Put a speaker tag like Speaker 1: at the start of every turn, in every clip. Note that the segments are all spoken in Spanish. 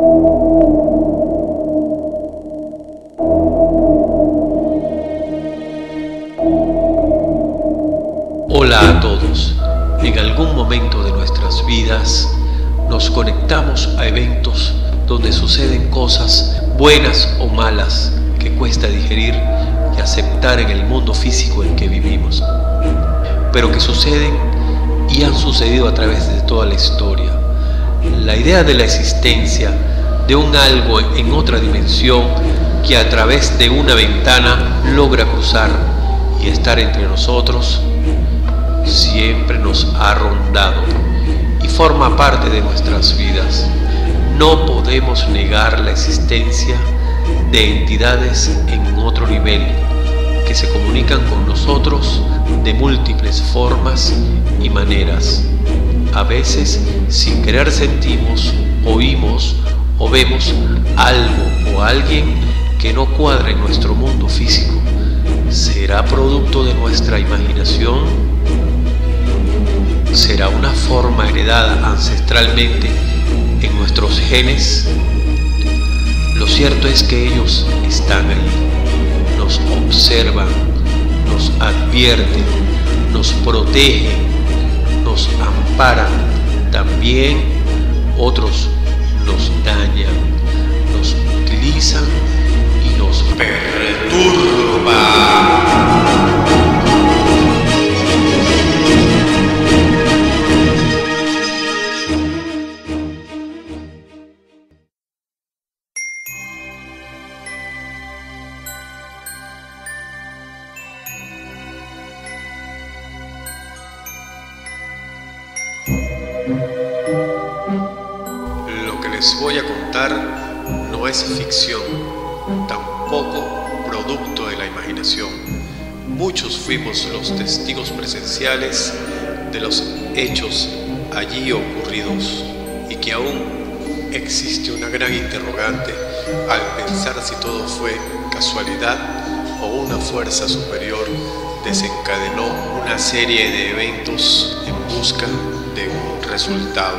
Speaker 1: Hola a todos. En algún momento de nuestras vidas nos conectamos a eventos donde suceden cosas buenas o malas que cuesta digerir y aceptar en el mundo físico en que vivimos, pero que suceden y han sucedido a través de toda la historia. La idea de la existencia de un algo en otra dimensión que a través de una ventana logra cruzar y estar entre nosotros siempre nos ha rondado y forma parte de nuestras vidas. No podemos negar la existencia de entidades en otro nivel que se comunican con nosotros de múltiples formas y maneras. A veces sin querer sentimos, oímos o vemos algo o alguien que no cuadra en nuestro mundo físico. ¿Será producto de nuestra imaginación? ¿Será una forma heredada ancestralmente en nuestros genes? Lo cierto es que ellos están ahí, nos observan, nos advierten, nos protegen, nos amparan. También otros nos dañan, nos utilizan y nos perturban. Lo que les voy a contar no es ficción, tampoco producto de la imaginación. Muchos fuimos los testigos presenciales de los hechos allí ocurridos y que aún existe una gran interrogante al pensar si todo fue casualidad o una fuerza superior desencadenó una serie de eventos en busca de resultado.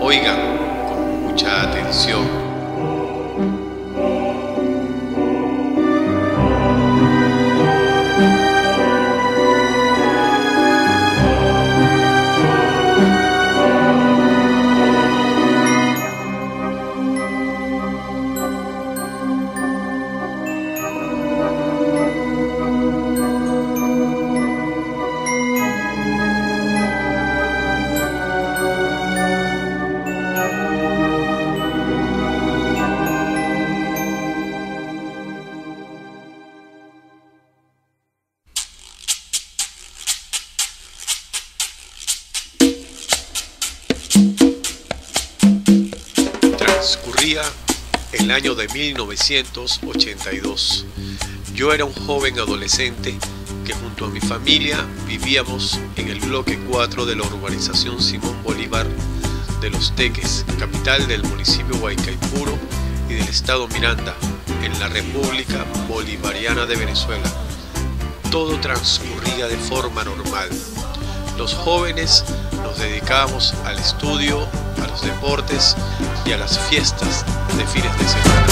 Speaker 1: Oigan con mucha atención. Transcurría el año de 1982. Yo era un joven adolescente que junto a mi familia vivíamos en el bloque 4 de la urbanización Simón Bolívar de Los Teques, capital del municipio Huaycaipuro y del estado Miranda, en la República Bolivariana de Venezuela. Todo transcurría de forma normal. Los jóvenes nos dedicábamos al estudio, los deportes y a las fiestas de fines de semana.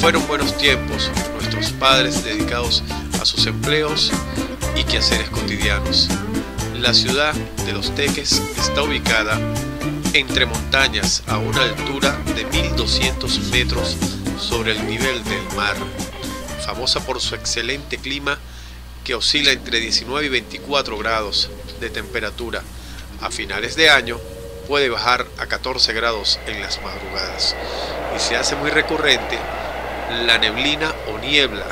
Speaker 1: Fueron buenos tiempos, nuestros padres dedicados a sus empleos y quehaceres cotidianos. La ciudad de Los Teques está ubicada entre montañas a una altura de 1200 metros sobre el nivel del mar, famosa por su excelente clima que oscila entre 19 y 24 grados de temperatura. A finales de año puede bajar a 14 grados en las madrugadas y se hace muy recurrente la neblina o niebla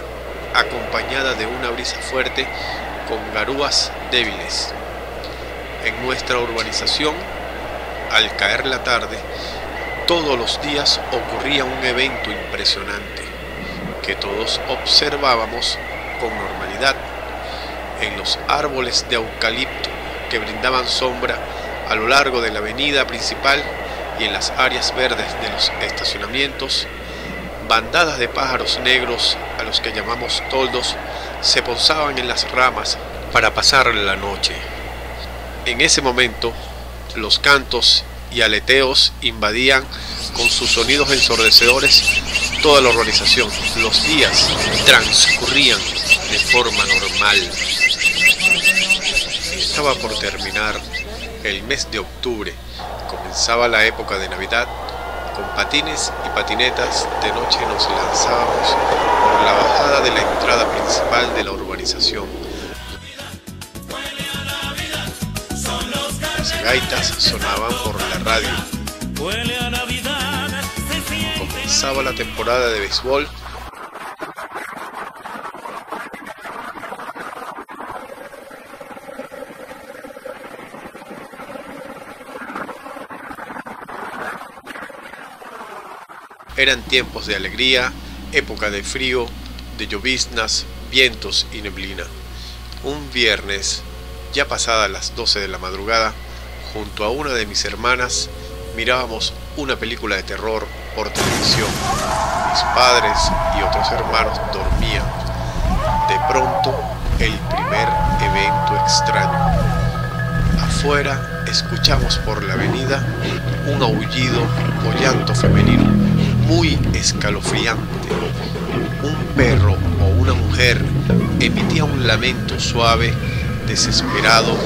Speaker 1: acompañada de una brisa fuerte con garúas débiles. En nuestra urbanización, al caer la tarde, todos los días ocurría un evento impresionante que todos observábamos con normalidad. En los árboles de eucalipto que brindaban sombra a lo largo de la avenida principal y en las áreas verdes de los estacionamientos, bandadas de pájaros negros a los que llamamos toldos se posaban en las ramas para pasar la noche. En ese momento, los cantos y aleteos invadían con sus sonidos ensordecedores toda la urbanización. Los días transcurrían de forma normal. Estaba por terminar el mes de octubre. Comenzaba la época de Navidad. Con patines y patinetas de noche nos lanzábamos por la bajada de la entrada principal de la urbanización. Gaitas sonaban por la radio. Comenzaba la temporada de béisbol. Eran tiempos de alegría, época de frío, de lloviznas, vientos y neblina. Un viernes, ya pasadas las 12 de la madrugada, junto a una de mis hermanas, mirábamos una película de terror por televisión. Mis padres y otros hermanos dormían. De pronto, el primer evento extraño. Afuera escuchamos por la avenida un aullido o llanto femenino muy escalofriante. Un perro o una mujer emitía un lamento suave, desesperado,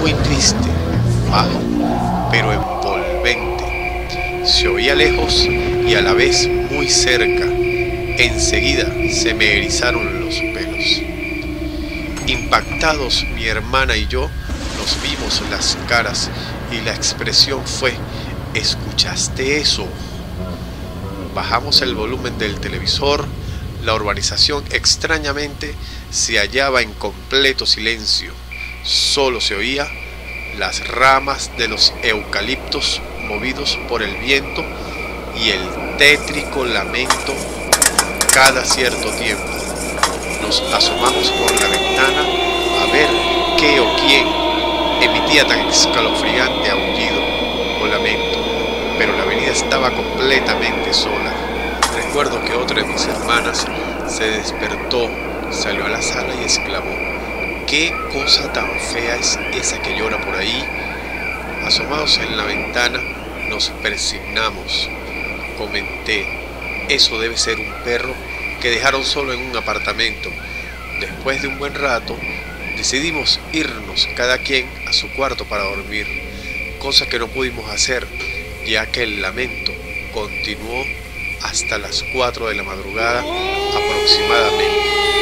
Speaker 1: muy triste, bajo, pero envolvente. Se oía lejos y a la vez muy cerca. Enseguida se me erizaron los pelos. Impactados mi hermana y yo nos vimos las caras y la expresión fue, ¿escuchaste eso? Bajamos el volumen del televisor, la urbanización extrañamente se hallaba en completo silencio. Solo se oía las ramas de los eucaliptos movidos por el viento y el tétrico lamento cada cierto tiempo. Nos asomamos por la ventana a ver qué o quién emitía tan escalofriante aullido o lamento, pero la avenida estaba completamente sola. Recuerdo que otra de mis hermanas se despertó, salió a la sala y exclamó, ¿qué cosa tan fea es esa que llora por ahí? Asomados en la ventana, nos persignamos. Comenté, eso debe ser un perro que dejaron solo en un apartamento. Después de un buen rato, decidimos irnos cada quien a su cuarto para dormir, cosa que no pudimos hacer, ya que el lamento continuó hasta las 4 de la madrugada aproximadamente.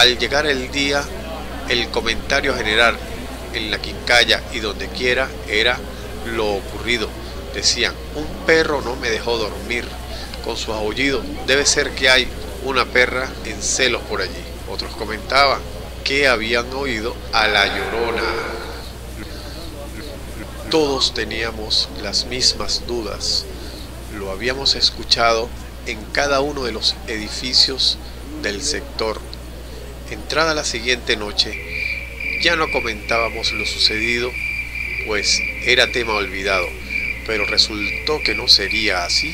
Speaker 1: Al llegar el día, el comentario general en la quincalla y donde quiera era lo ocurrido. Decían, un perro no me dejó dormir con sus aullidos. Debe ser que hay una perra en celos por allí. Otros comentaban que habían oído a la llorona. Todos teníamos las mismas dudas. Lo habíamos escuchado en cada uno de los edificios del sector. Entrada la siguiente noche, ya no comentábamos lo sucedido, pues era tema olvidado, pero resultó que no sería así.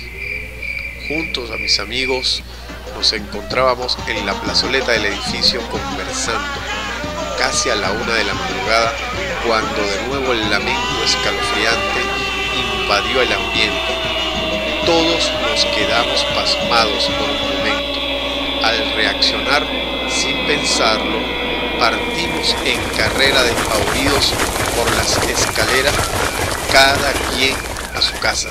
Speaker 1: Juntos a mis amigos nos encontrábamos en la plazoleta del edificio conversando, casi a la una de la madrugada, cuando de nuevo el lamento escalofriante invadió el ambiente. Todos nos quedamos pasmados por un momento. Al reaccionar, sin pensarlo, partimos en carrera despavoridos por las escaleras, cada quien a su casa.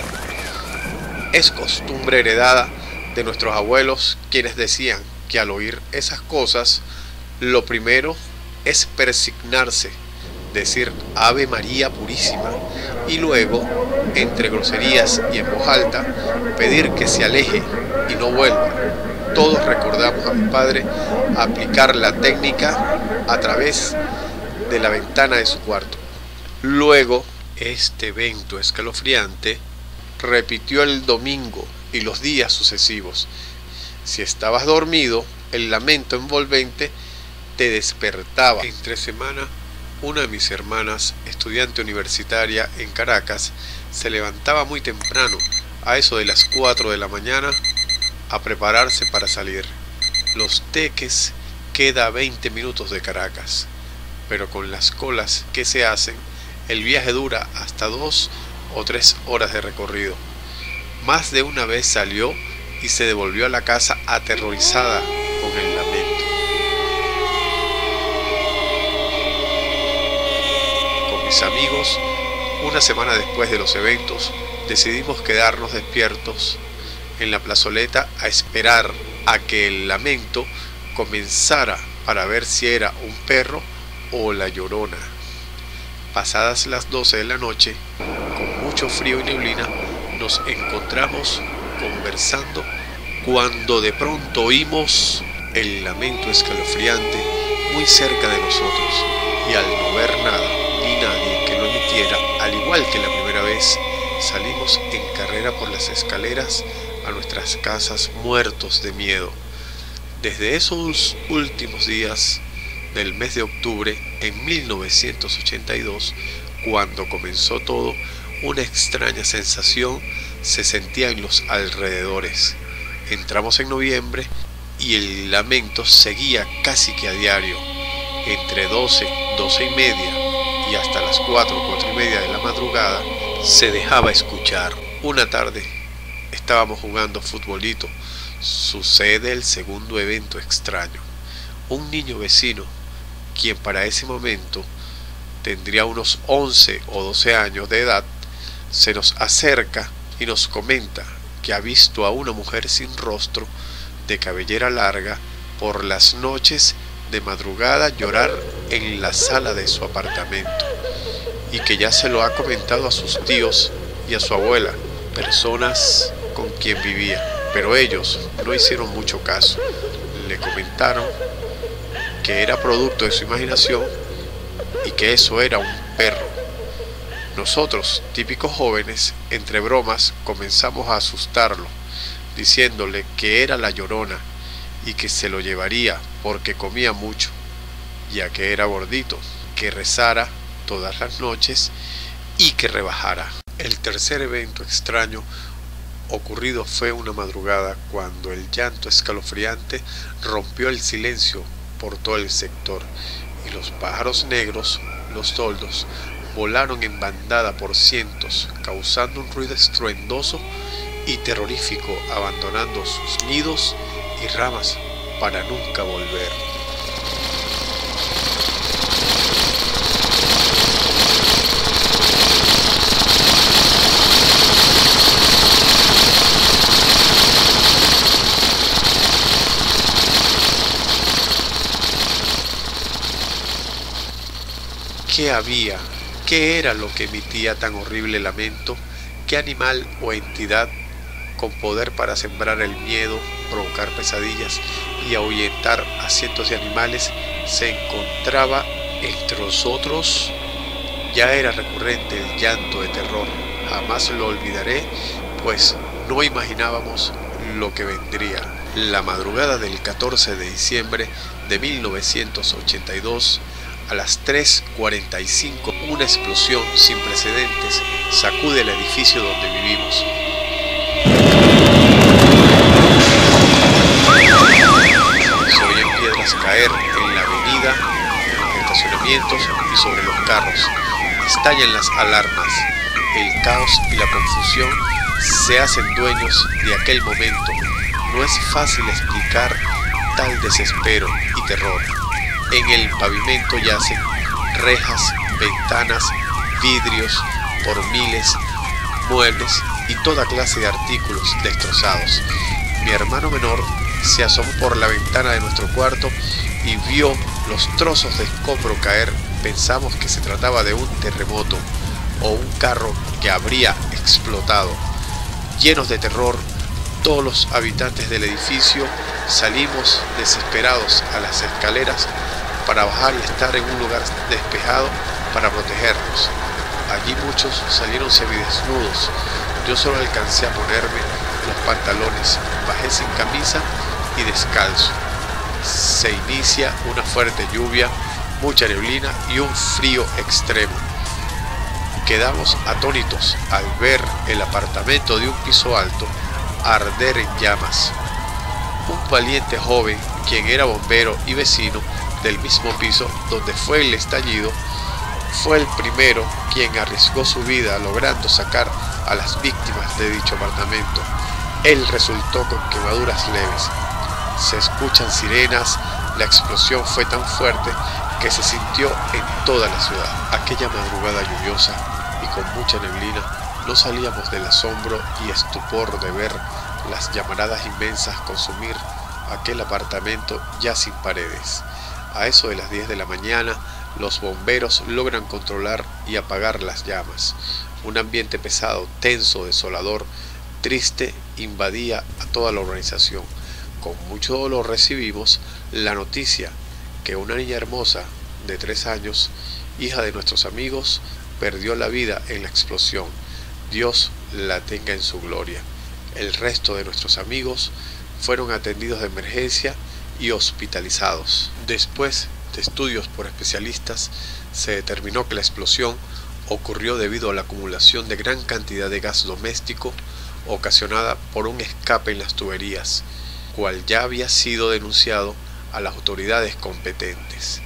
Speaker 1: Es costumbre heredada de nuestros abuelos quienes decían que al oír esas cosas, lo primero es persignarse, decir Ave María Purísima y luego, entre groserías y en voz alta, pedir que se aleje y no vuelva. Todos recordamos a mi padre aplicar la técnica a través de la ventana de su cuarto. Luego, este evento escalofriante repitió el domingo y los días sucesivos. Si estabas dormido, el lamento envolvente te despertaba. Entre semana, una de mis hermanas, estudiante universitaria en Caracas, se levantaba muy temprano, a eso de las 4 de la mañana, a prepararse para salir. Los teques queda a 20 minutos de Caracas, pero con las colas que se hacen, el viaje dura hasta 2 o 3 horas de recorrido. Más de una vez salió y se devolvió a la casa aterrorizada con el lamento. Con mis amigos, una semana después de los eventos, decidimos quedarnos despiertos en la plazoleta a esperar a que el lamento comenzara para ver si era un perro o la llorona. Pasadas las 12 de la noche, con mucho frío y neblina, nos encontramos conversando cuando de pronto oímos el lamento escalofriante muy cerca de nosotros y al no ver nada ni nadie que lo emitiera, al igual que la primera vez, salimos en carrera por las escaleras a nuestras casas muertos de miedo. Desde esos últimos días del mes de octubre en 1982, cuando comenzó todo, una extraña sensación se sentía en los alrededores. Entramos en noviembre y el lamento seguía casi que a diario, entre 12, 12 y media y hasta las 4, 4 y media de la madrugada, se dejaba escuchar. Una tarde estábamos jugando futbolito. Sucede el segundo evento extraño. Un niño vecino, quien para ese momento tendría unos 11 o 12 años de edad, se nos acerca y nos comenta que ha visto a una mujer sin rostro, de cabellera larga, por las noches de madrugada llorar en la sala de su apartamento y que ya se lo ha comentado a sus tíos y a su abuela, personas con quien vivía, pero ellos no hicieron mucho caso. Le comentaron que era producto de su imaginación y que eso era un perro. Nosotros, típicos jóvenes, entre bromas, comenzamos a asustarlo, diciéndole que era la llorona y que se lo llevaría porque comía mucho, ya que era gordito, que rezara todas las noches y que rebajara. El tercer evento extraño ocurrido fue una madrugada cuando el llanto escalofriante rompió el silencio por todo el sector y los pájaros negros, los toldos, volaron en bandada por cientos, causando un ruido estruendoso y terrorífico, abandonando sus nidos y ramas para nunca volver. ¿Qué había? ¿Qué era lo que emitía tan horrible lamento? ¿Qué animal o entidad con poder para sembrar el miedo, provocar pesadillas y ahuyentar a cientos de animales se encontraba entre nosotros? Ya era recurrente el llanto de terror. Jamás lo olvidaré, pues no imaginábamos lo que vendría. La madrugada del 14 de diciembre de 1982, a las 3.45, una explosión sin precedentes sacude el edificio donde vivimos. Se oyen piedras caer en la avenida, en estacionamientos y sobre los carros. Estallan las alarmas. El caos y la confusión se hacen dueños de aquel momento. No es fácil explicar tal desespero y terror. En el pavimento yacen rejas, ventanas, vidrios por miles, muebles y toda clase de artículos destrozados. Mi hermano menor se asomó por la ventana de nuestro cuarto y vio los trozos de escombro caer. Pensamos que se trataba de un terremoto o un carro que habría explotado. Llenos de terror, Todos los habitantes del edificio salimos desesperados a las escaleras para bajar y estar en un lugar despejado para protegernos. Allí muchos salieron semidesnudos. Yo solo alcancé a ponerme los pantalones, bajé sin camisa y descalzo. Se inicia una fuerte lluvia, mucha neblina y un frío extremo. Quedamos atónitos al ver el apartamento de un piso alto arder en llamas. Un valiente joven, quien era bombero y vecino del mismo piso donde fue el estallido, fue el primero quien arriesgó su vida logrando sacar a las víctimas de dicho apartamento. Él resultó con quemaduras leves. Se escuchan sirenas, la explosión fue tan fuerte que se sintió en toda la ciudad. Aquella madrugada lluviosa y con mucha neblina, no salíamos del asombro y estupor de ver las llamaradas inmensas consumir aquel apartamento ya sin paredes. A eso de las 10 de la mañana, los bomberos logran controlar y apagar las llamas. Un ambiente pesado, tenso, desolador, triste, invadía a toda la organización. Con mucho dolor recibimos la noticia que una niña hermosa de tres años, hija de nuestros amigos, perdió la vida en la explosión. Dios la tenga en su gloria. El resto de nuestros amigos fueron atendidos de emergencia y hospitalizados. Después de estudios por especialistas, se determinó que la explosión ocurrió debido a la acumulación de gran cantidad de gas doméstico ocasionada por un escape en las tuberías, cual ya había sido denunciado a las autoridades competentes.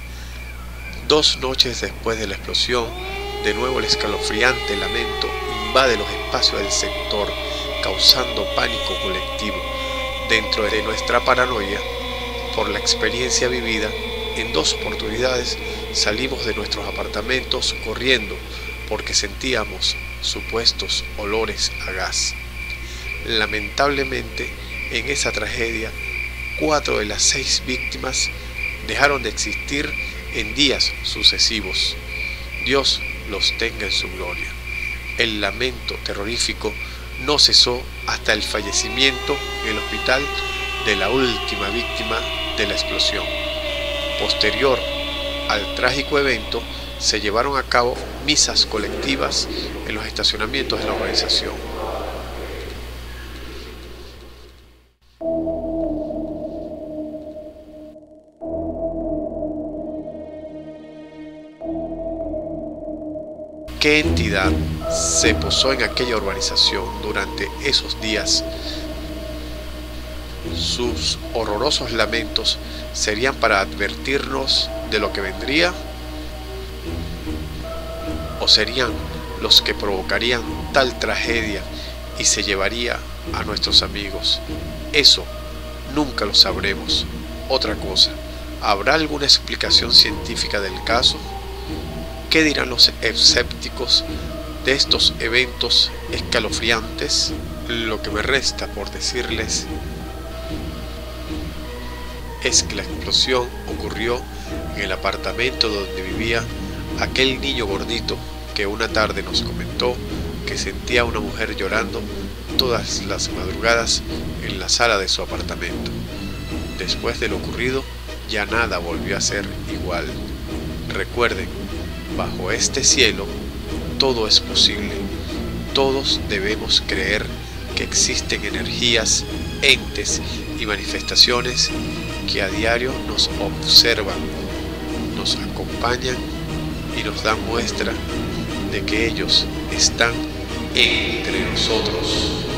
Speaker 1: Dos noches después de la explosión, de nuevo el escalofriante lamento invade los espacios del sector, causando pánico colectivo. Dentro de nuestra paranoia, por la experiencia vivida, en dos oportunidades salimos de nuestros apartamentos corriendo porque sentíamos supuestos olores a gas. Lamentablemente, en esa tragedia, cuatro de las seis víctimas dejaron de existir en días sucesivos. Dios los tenga en su gloria. El lamento terrorífico no cesó hasta el fallecimiento en el hospital de la última víctima de la explosión. Posterior al trágico evento, se llevaron a cabo misas colectivas en los estacionamientos de la organización. ¿Qué entidad se posó en aquella urbanización durante esos días? Sus horrorosos lamentos serían para advertirnos de lo que vendría o serían los que provocarían tal tragedia y se llevaría a nuestros amigos. Eso nunca lo sabremos. Otra cosa, ¿habrá alguna explicación científica del caso? ¿Qué dirán los escépticos de estos eventos escalofriantes? Lo que me resta por decirles es que la explosión ocurrió en el apartamento donde vivía aquel niño gordito que una tarde nos comentó que sentía a una mujer llorando todas las madrugadas en la sala de su apartamento. Después de lo ocurrido, ya nada volvió a ser igual. Recuerden, bajo este cielo todo es posible. Todos debemos creer que existen energías, entes y manifestaciones que a diario nos observan, nos acompañan y nos dan muestra de que ellos están entre nosotros.